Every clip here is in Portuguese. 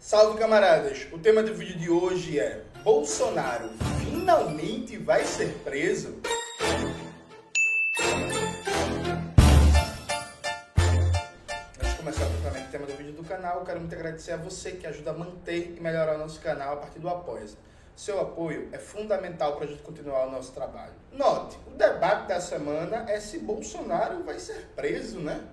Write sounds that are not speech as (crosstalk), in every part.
Salve camaradas! O tema do vídeo de hoje é Bolsonaro finalmente vai ser preso? Antes de começar o tema do vídeo do canal, quero muito agradecer a você que ajuda a manter e melhorar o nosso canal a partir do apoio. Seu apoio é fundamental para a gente continuar o nosso trabalho. Note, o debate da semana é se Bolsonaro vai ser preso, né?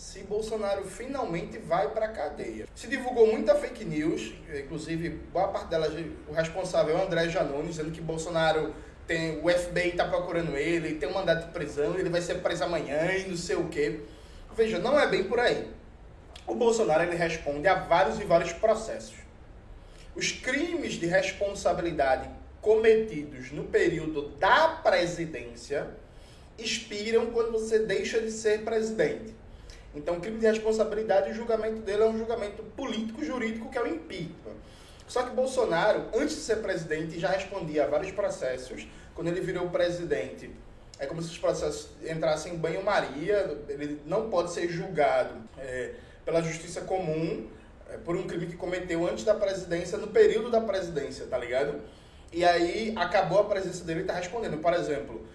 Se Bolsonaro finalmente vai para a cadeia. Se divulgou muita fake news, inclusive boa parte delas, o responsável é o André Janone, dizendo que Bolsonaro tem, o FBI está procurando ele, tem um mandato de prisão, ele vai ser preso amanhã e não sei o quê. Veja, não é bem por aí. O Bolsonaro ele responde a vários e vários processos. Os crimes de responsabilidade cometidos no período da presidência expiram quando você deixa de ser presidente. Então, o crime de responsabilidade, o julgamento dele é um julgamento político-jurídico, que é o impeachment. Só que Bolsonaro, antes de ser presidente, já respondia a vários processos. Quando ele virou presidente, é como se os processos entrassem em banho-maria. Ele não pode ser julgado é, pela justiça comum é, por um crime que cometeu antes da presidência, no período da presidência, tá ligado? E aí acabou a presença dele e está respondendo. Por exemplo,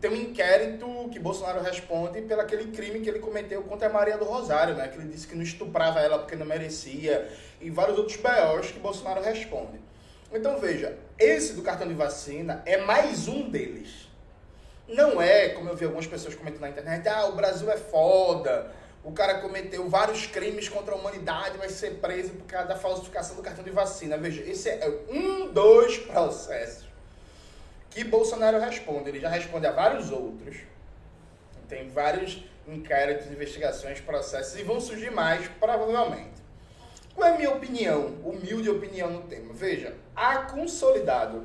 tem um inquérito que Bolsonaro responde pelo aquele crime que ele cometeu contra a Maria do Rosário, né? Que ele disse que não estuprava ela porque não merecia, e vários outros BOs que Bolsonaro responde. Então veja, esse do cartão de vacina é mais um deles. Não é, como eu vi algumas pessoas comentando na internet, ah, o Brasil é foda, o cara cometeu vários crimes contra a humanidade, vai ser preso por causa da falsificação do cartão de vacina. Veja, esse é um dos processos que Bolsonaro responde. Ele já responde a vários outros. Tem vários inquéritos, investigações, processos e vão surgir mais, provavelmente. Qual é a minha opinião, humilde opinião no tema? Veja, há consolidado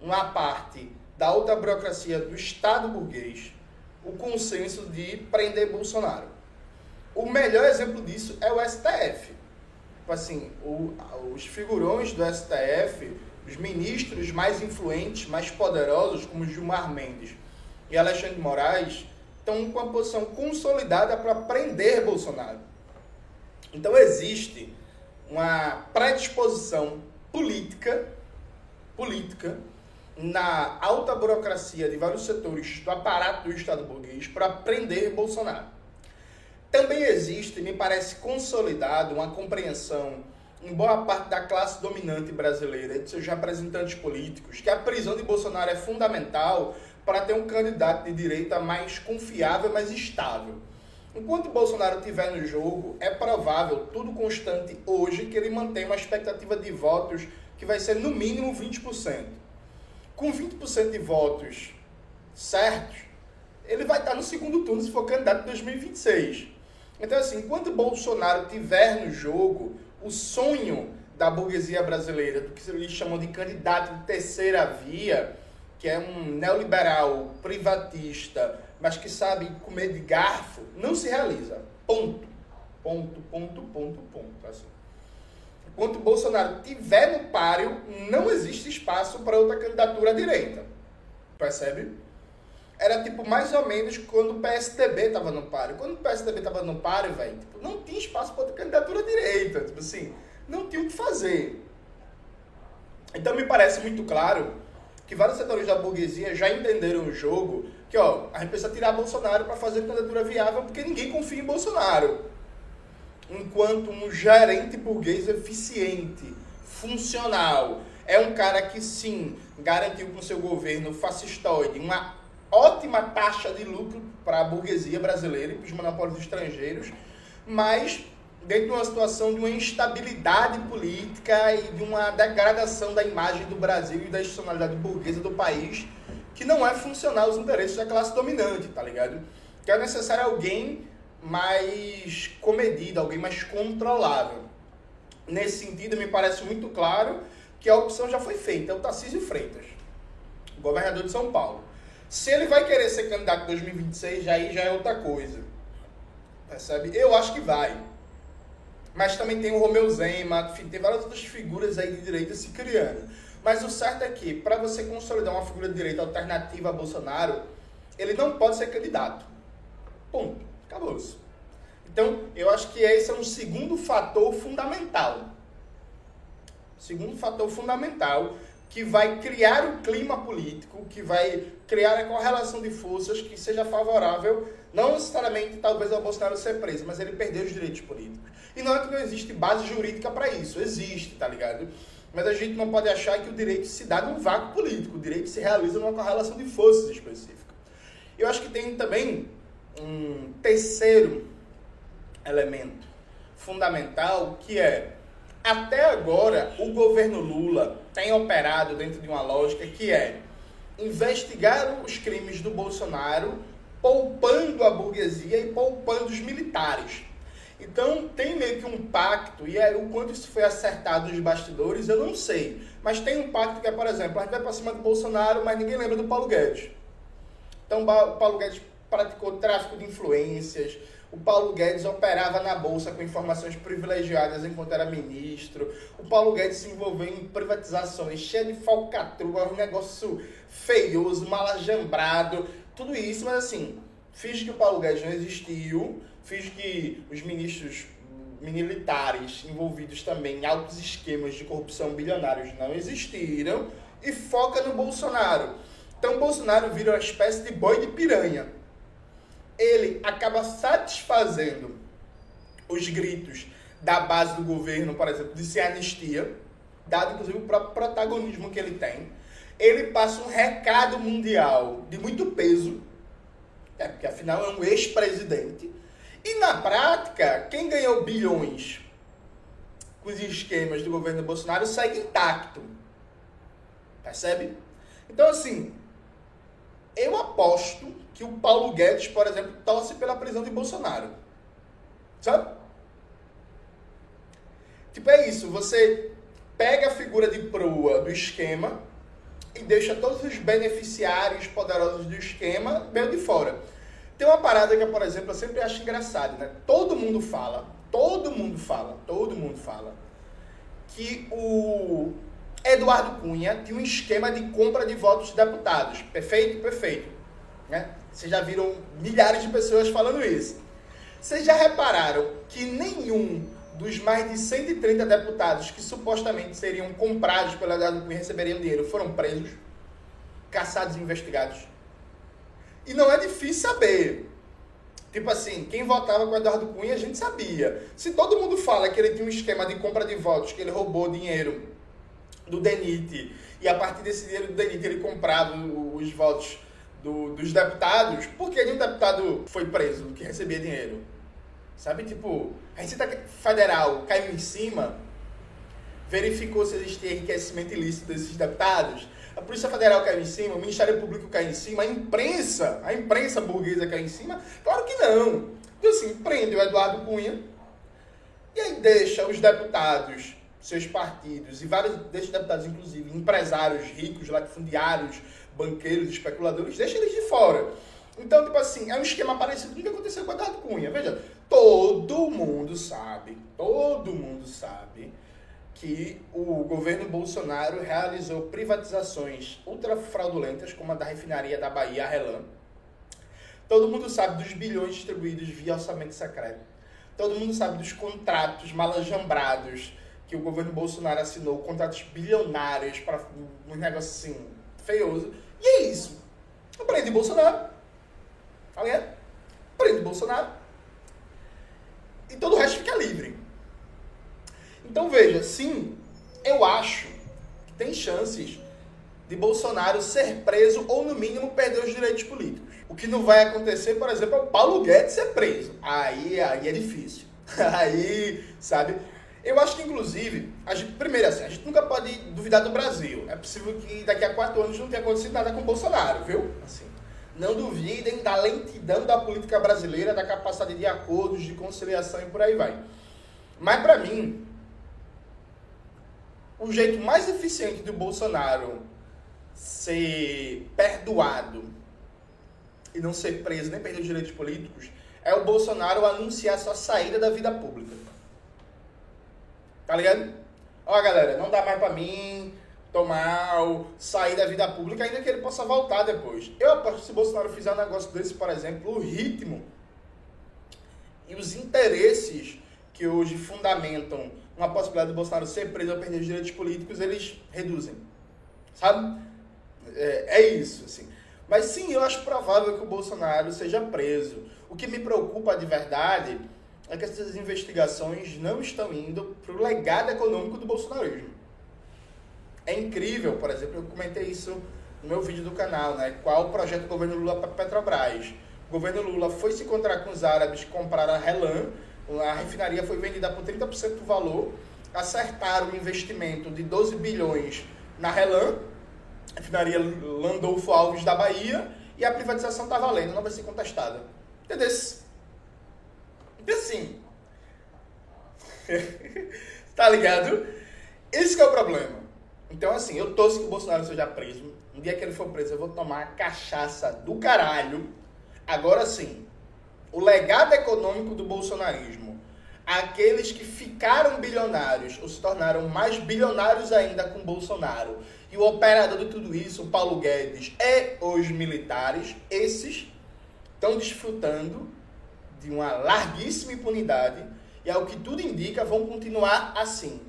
uma parte da alta burocracia do Estado burguês o consenso de prender Bolsonaro. O melhor exemplo disso é o STF. Tipo assim, o, os figurões do STF os ministros mais influentes, mais poderosos, como Gilmar Mendes e Alexandre Moraes, estão com a posição consolidada para prender Bolsonaro. Então existe uma predisposição política, política na alta burocracia de vários setores do aparato do Estado burguês para prender Bolsonaro. Também existe, me parece consolidado, uma compreensão em boa parte da classe dominante brasileira, de seus representantes políticos, que a prisão de Bolsonaro é fundamental para ter um candidato de direita mais confiável, mais estável. Enquanto Bolsonaro estiver no jogo, é provável, tudo constante hoje, que ele mantenha uma expectativa de votos que vai ser no mínimo 20%. Com 20% de votos certos, ele vai estar no segundo turno se for candidato em 2026. Então, assim, enquanto Bolsonaro estiver no jogo, o sonho da burguesia brasileira, do que eles chamam de candidato de terceira via, que é um neoliberal privatista, mas que sabe comer de garfo, não se realiza. Ponto. Ponto, ponto, ponto, ponto. Assim. Enquanto Bolsonaro tiver no páreo, não existe espaço para outra candidatura à direita. Percebe? Era tipo mais ou menos quando o PSDB estava no páreo. Quando o PSDB estava no páreo, velho, tipo, não tinha espaço para outra candidatura direita. Tipo assim, não tinha o que fazer. Então me parece muito claro que vários setores da burguesia já entenderam o jogo que ó, a gente precisa tirar Bolsonaro para fazer candidatura viável porque ninguém confia em Bolsonaro. Enquanto um gerente burguês eficiente, funcional, é um cara que sim garantiu com seu governo fascistoide uma ótima taxa de lucro para a burguesia brasileira e para os monopólios estrangeiros, mas dentro de uma situação de uma instabilidade política e de uma degradação da imagem do Brasil e da institucionalidade burguesa do país, que não é funcional aos interesses da classe dominante, tá ligado? Que é necessário alguém mais comedido, alguém mais controlável. Nesse sentido, me parece muito claro que a opção já foi feita, é o Tarcísio Freitas, governador de São Paulo. Se ele vai querer ser candidato em 2026, já aí já é outra coisa. Percebe? Eu acho que vai. Mas também tem o Romeu Zema, tem várias outras figuras aí de direita se criando. Mas o certo é que, para você consolidar uma figura de direita alternativa a Bolsonaro, ele não pode ser candidato. Ponto. Acabou isso. Então, eu acho que esse é um segundo fator fundamental. Segundo fator fundamental que vai criar o clima político, que vai criar a correlação de forças que seja favorável, não necessariamente talvez ao Bolsonaro ser preso, mas ele perder os direitos políticos. E não é que não existe base jurídica para isso, existe, tá ligado? Mas a gente não pode achar que o direito se dá num vácuo político, o direito se realiza numa correlação de forças específica. Eu acho que tem também um terceiro elemento fundamental que é até agora, o governo Lula tem operado dentro de uma lógica que é investigar os crimes do Bolsonaro, poupando a burguesia e poupando os militares. Então tem meio que um pacto, e aí, o quanto isso foi acertado nos bastidores, eu não sei. Mas tem um pacto que é, por exemplo, a gente vai para cima do Bolsonaro, mas ninguém lembra do Paulo Guedes. Então o Paulo Guedes praticou tráfico de influências, o Paulo Guedes operava na bolsa com informações privilegiadas enquanto era ministro. O Paulo Guedes se envolveu em privatizações, cheio de falcatrua, um negócio feioso, malajambrado, tudo isso, mas assim, fiz que o Paulo Guedes não existiu, fiz que os ministros militares envolvidos também em altos esquemas de corrupção bilionários não existiram e foca no Bolsonaro. Então Bolsonaro vira uma espécie de boi de piranha ele acaba satisfazendo os gritos da base do governo, por exemplo, de ser anistia, dado inclusive o próprio protagonismo que ele tem. Ele passa um recado mundial de muito peso, é, porque afinal é um ex-presidente. E na prática, quem ganhou bilhões com os esquemas do governo Bolsonaro segue intacto. Percebe? Então, assim, eu aposto Paulo Guedes, por exemplo, torce pela prisão de Bolsonaro. Sabe? Tipo, é isso. Você pega a figura de proa do esquema e deixa todos os beneficiários poderosos do esquema meio de fora. Tem uma parada que, por exemplo, eu sempre acho engraçado, né? Todo mundo fala, todo mundo fala, todo mundo fala que o Eduardo Cunha tinha um esquema de compra de votos de deputados. Perfeito? Perfeito. Né? Vocês já viram milhares de pessoas falando isso. Vocês já repararam que nenhum dos mais de 130 deputados que supostamente seriam comprados pela Cunha e receberiam dinheiro foram presos, caçados e investigados? E não é difícil saber. Tipo assim, quem votava com Eduardo Cunha a gente sabia. Se todo mundo fala que ele tinha um esquema de compra de votos, que ele roubou dinheiro do DENIT, e a partir desse dinheiro do DENIT ele comprava os votos do, dos deputados, por que nenhum deputado foi preso que recebia dinheiro? Sabe, tipo, a Receita Federal caiu em cima, verificou se existia enriquecimento ilícito desses deputados, a Polícia Federal caiu em cima, o Ministério Público caiu em cima, a imprensa, a imprensa burguesa caiu em cima? Claro que não. Então, assim, prende o Eduardo Cunha e aí deixa os deputados, seus partidos, e vários desses deputados, inclusive, empresários ricos, latifundiários, banqueiros, especuladores, deixa eles de fora. Então, tipo assim, é um esquema parecido com o que aconteceu com a Eduardo Cunha. Veja, todo mundo sabe, todo mundo sabe que o governo Bolsonaro realizou privatizações ultra fraudulentas, como a da refinaria da Bahia, a Relan. Todo mundo sabe dos bilhões distribuídos via orçamento secreto. Todo mundo sabe dos contratos malanjambrados que o governo Bolsonaro assinou, contratos bilionários para um negócio assim, feioso. E é isso. Prende Bolsonaro. Tá ligado? Prende Bolsonaro. E todo o resto fica livre. Então veja, sim, eu acho que tem chances de Bolsonaro ser preso ou, no mínimo, perder os direitos políticos. O que não vai acontecer, por exemplo, é o Paulo Guedes ser preso. Aí, aí é difícil. (laughs) Aí, sabe? Eu acho que, inclusive, a gente, primeiro assim, a gente nunca pode duvidar do Brasil. É possível que daqui a quatro anos não tenha acontecido nada com o Bolsonaro, viu? Assim, não duvidem da lentidão da política brasileira, da capacidade de acordos, de conciliação e por aí vai. Mas, para mim, o jeito mais eficiente do Bolsonaro ser perdoado e não ser preso nem perder os direitos políticos é o Bolsonaro anunciar sua saída da vida pública. Tá ligado? Ó, galera, não dá mais pra mim, tô mal, sair da vida pública, ainda que ele possa voltar depois. Eu aposto que se Bolsonaro fizer um negócio desse, por exemplo, o ritmo e os interesses que hoje fundamentam uma possibilidade do Bolsonaro ser preso ou perder os direitos políticos, eles reduzem. Sabe? É, é isso, assim. Mas sim, eu acho provável que o Bolsonaro seja preso. O que me preocupa de verdade é que essas investigações não estão indo para o legado econômico do bolsonarismo. É incrível, por exemplo, eu comentei isso no meu vídeo do canal, né? Qual o projeto do governo Lula para Petrobras? O governo Lula foi se encontrar com os árabes, compraram a Relan, a refinaria foi vendida por 30% do valor, acertaram um investimento de 12 bilhões na Relan, a refinaria Landolfo Alves da Bahia, e a privatização está valendo, não vai ser contestada. Entendeu? E assim. (laughs) tá ligado? Esse é o problema. Então, assim, eu torço que o Bolsonaro seja preso. Um dia que ele for preso, eu vou tomar cachaça do caralho. Agora sim, o legado econômico do bolsonarismo. Aqueles que ficaram bilionários ou se tornaram mais bilionários ainda com Bolsonaro. E o operador de tudo isso, o Paulo Guedes, e os militares, esses estão desfrutando de uma larguíssima impunidade e, ao que tudo indica, vão continuar assim.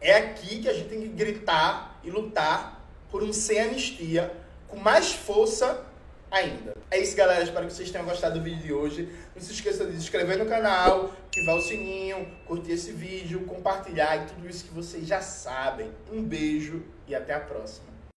É aqui que a gente tem que gritar e lutar por um sem anistia com mais força ainda. É isso, galera. Espero que vocês tenham gostado do vídeo de hoje. Não se esqueça de se inscrever no canal, ativar o sininho, curtir esse vídeo, compartilhar e tudo isso que vocês já sabem. Um beijo e até a próxima.